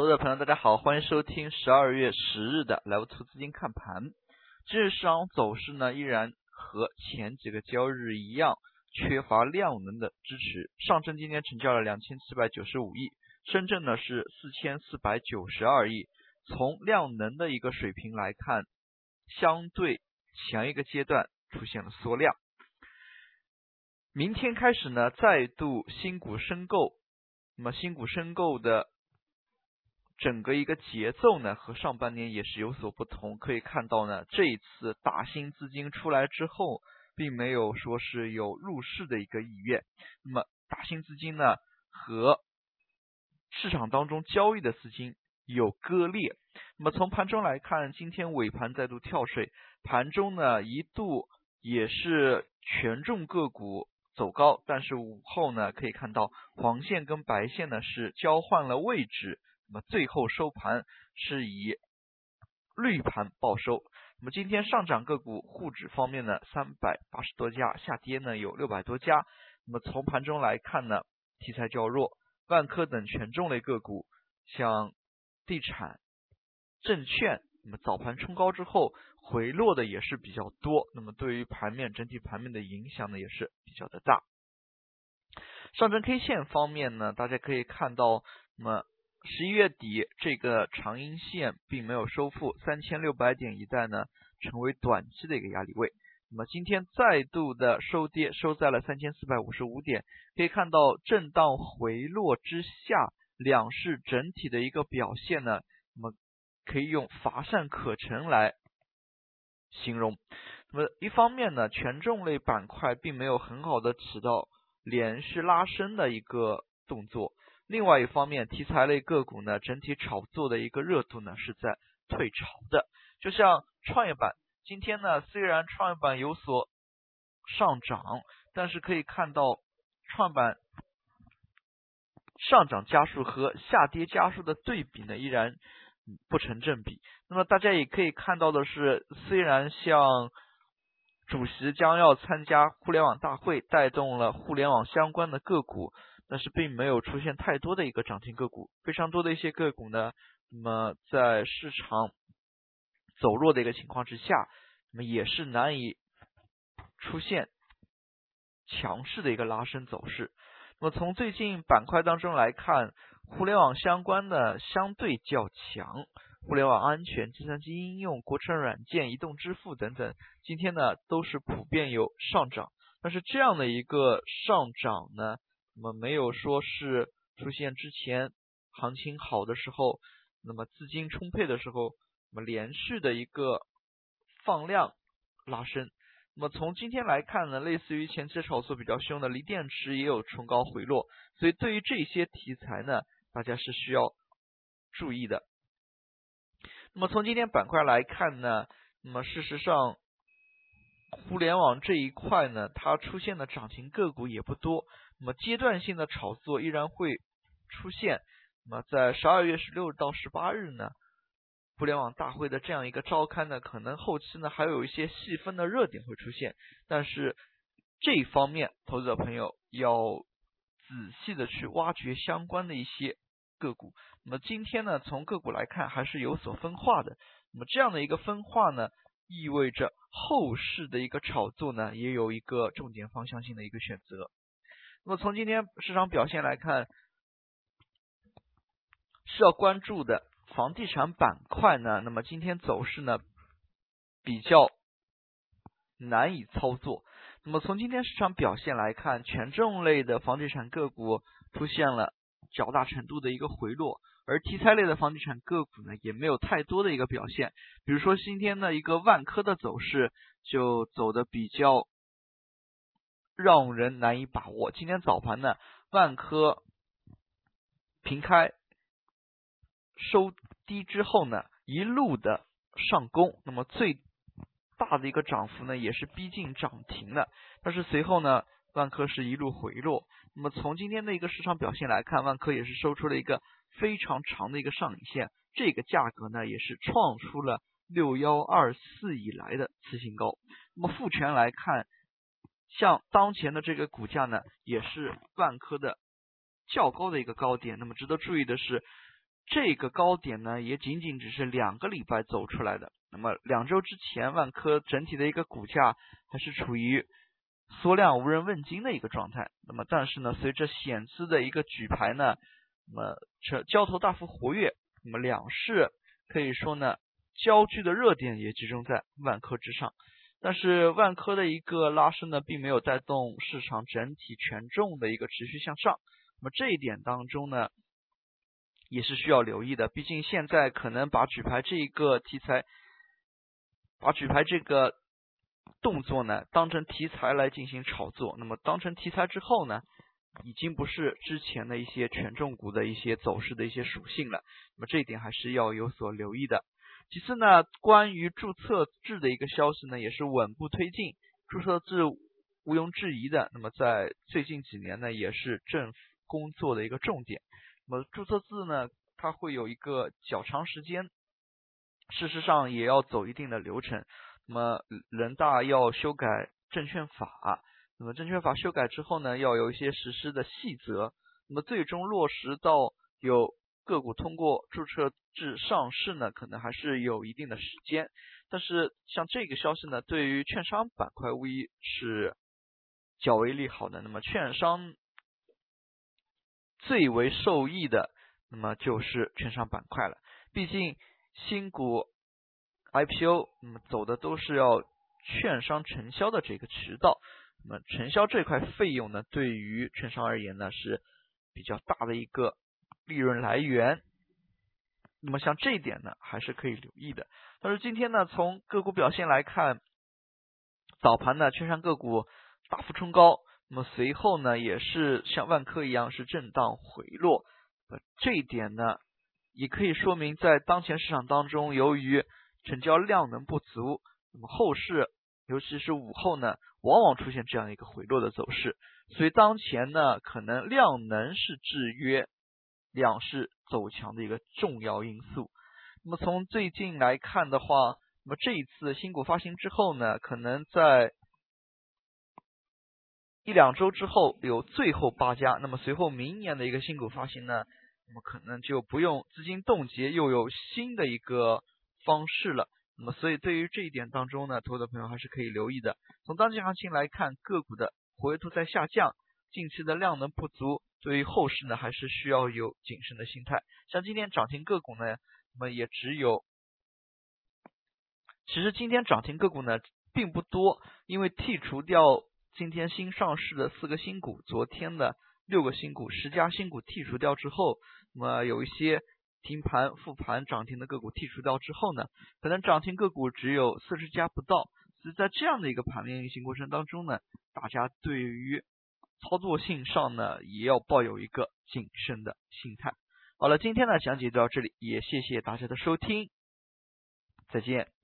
投资者朋友，大家好，欢迎收听十二月十日的来沃图资金看盘。今日市场走势呢，依然和前几个交易日一样，缺乏量能的支持。上证今天成交了两千七百九十五亿，深圳呢是四千四百九十二亿。从量能的一个水平来看，相对前一个阶段出现了缩量。明天开始呢，再度新股申购，那么新股申购的。整个一个节奏呢，和上半年也是有所不同。可以看到呢，这一次大新资金出来之后，并没有说是有入市的一个意愿。那么大新资金呢，和市场当中交易的资金有割裂。那么从盘中来看，今天尾盘再度跳水，盘中呢一度也是权重个股走高，但是午后呢可以看到黄线跟白线呢是交换了位置。那么最后收盘是以绿盘报收。那么今天上涨个股沪指方面呢，三百八十多家，下跌呢有六百多家。那么从盘中来看呢，题材较弱，万科等权重类个股，像地产、证券，那么早盘冲高之后回落的也是比较多。那么对于盘面整体盘面的影响呢，也是比较的大。上证 K 线方面呢，大家可以看到，那么。十一月底，这个长阴线并没有收复三千六百点一带呢，成为短期的一个压力位。那么今天再度的收跌，收在了三千四百五十五点。可以看到震荡回落之下，两市整体的一个表现呢，那么可以用乏善可陈来形容。那么一方面呢，权重类板块并没有很好的起到连续拉升的一个动作。另外一方面，题材类个股呢，整体炒作的一个热度呢是在退潮的。就像创业板，今天呢虽然创业板有所上涨，但是可以看到创业板上涨家数和下跌家数的对比呢依然不成正比。那么大家也可以看到的是，虽然像主席将要参加互联网大会，带动了互联网相关的个股。但是并没有出现太多的一个涨停个股，非常多的一些个股呢，那么在市场走弱的一个情况之下，那么也是难以出现强势的一个拉升走势。那么从最近板块当中来看，互联网相关的相对较强，互联网安全、计算机应用、国产软件、移动支付等等，今天呢都是普遍有上涨。但是这样的一个上涨呢？那么没有说是出现之前行情好的时候，那么资金充沛的时候，那么连续的一个放量拉升。那么从今天来看呢，类似于前期炒作比较凶的锂电池也有冲高回落，所以对于这些题材呢，大家是需要注意的。那么从今天板块来看呢，那么事实上互联网这一块呢，它出现的涨停个股也不多。那么阶段性的炒作依然会出现。那么在十二月十六到十八日呢，互联网大会的这样一个召开呢，可能后期呢还有一些细分的热点会出现。但是这一方面，投资者朋友要仔细的去挖掘相关的一些个股。那么今天呢，从个股来看还是有所分化的。那么这样的一个分化呢，意味着后市的一个炒作呢，也有一个重点方向性的一个选择。那么从今天市场表现来看，需要关注的房地产板块呢，那么今天走势呢比较难以操作。那么从今天市场表现来看，权重类的房地产个股出现了较大程度的一个回落，而题材类的房地产个股呢也没有太多的一个表现。比如说今天的一个万科的走势就走的比较。让人难以把握。今天早盘呢，万科平开收低之后呢，一路的上攻，那么最大的一个涨幅呢，也是逼近涨停的。但是随后呢，万科是一路回落。那么从今天的一个市场表现来看，万科也是收出了一个非常长的一个上影线，这个价格呢，也是创出了六幺二四以来的次新高。那么复权来看。像当前的这个股价呢，也是万科的较高的一个高点。那么值得注意的是，这个高点呢，也仅仅只是两个礼拜走出来的。那么两周之前，万科整体的一个股价还是处于缩量无人问津的一个状态。那么但是呢，随着险资的一个举牌呢，那么这交投大幅活跃，那么两市可以说呢，焦距的热点也集中在万科之上。但是万科的一个拉升呢，并没有带动市场整体权重的一个持续向上。那么这一点当中呢，也是需要留意的。毕竟现在可能把举牌这一个题材，把举牌这个动作呢，当成题材来进行炒作。那么当成题材之后呢，已经不是之前的一些权重股的一些走势的一些属性了。那么这一点还是要有所留意的。其次呢，关于注册制的一个消息呢，也是稳步推进。注册制毋庸置疑的，那么在最近几年呢，也是政府工作的一个重点。那么注册制呢，它会有一个较长时间，事实上也要走一定的流程。那么人大要修改证券法，那么证券法修改之后呢，要有一些实施的细则。那么最终落实到有。个股通过注册制上市呢，可能还是有一定的时间。但是像这个消息呢，对于券商板块无疑是较为利好的。那么券商最为受益的，那么就是券商板块了。毕竟新股 IPO，那么走的都是要券商承销的这个渠道。那么承销这块费用呢，对于券商而言呢，是比较大的一个。利润来源，那么像这一点呢，还是可以留意的。但是今天呢，从个股表现来看，早盘呢，券商个股大幅冲高，那么随后呢，也是像万科一样是震荡回落。这一点呢，也可以说明在当前市场当中，由于成交量能不足，那么后市，尤其是午后呢，往往出现这样一个回落的走势。所以当前呢，可能量能是制约。两市走强的一个重要因素。那么从最近来看的话，那么这一次新股发行之后呢，可能在一两周之后有最后八家。那么随后明年的一个新股发行呢，那么可能就不用资金冻结，又有新的一个方式了。那么所以对于这一点当中呢，投资朋友还是可以留意的。从当前行情来看，个股的活跃度在下降，近期的量能不足。对于后市呢，还是需要有谨慎的心态。像今天涨停个股呢，那么也只有，其实今天涨停个股呢并不多，因为剔除掉今天新上市的四个新股，昨天的六个新股，十家新股剔除掉之后，那么有一些停盘复盘涨停的个股剔除掉之后呢，可能涨停个股只有四十家不到。所以在这样的一个盘面运行过程当中呢，大家对于操作性上呢，也要抱有一个谨慎的心态。好了，今天呢讲解到这里，也谢谢大家的收听，再见。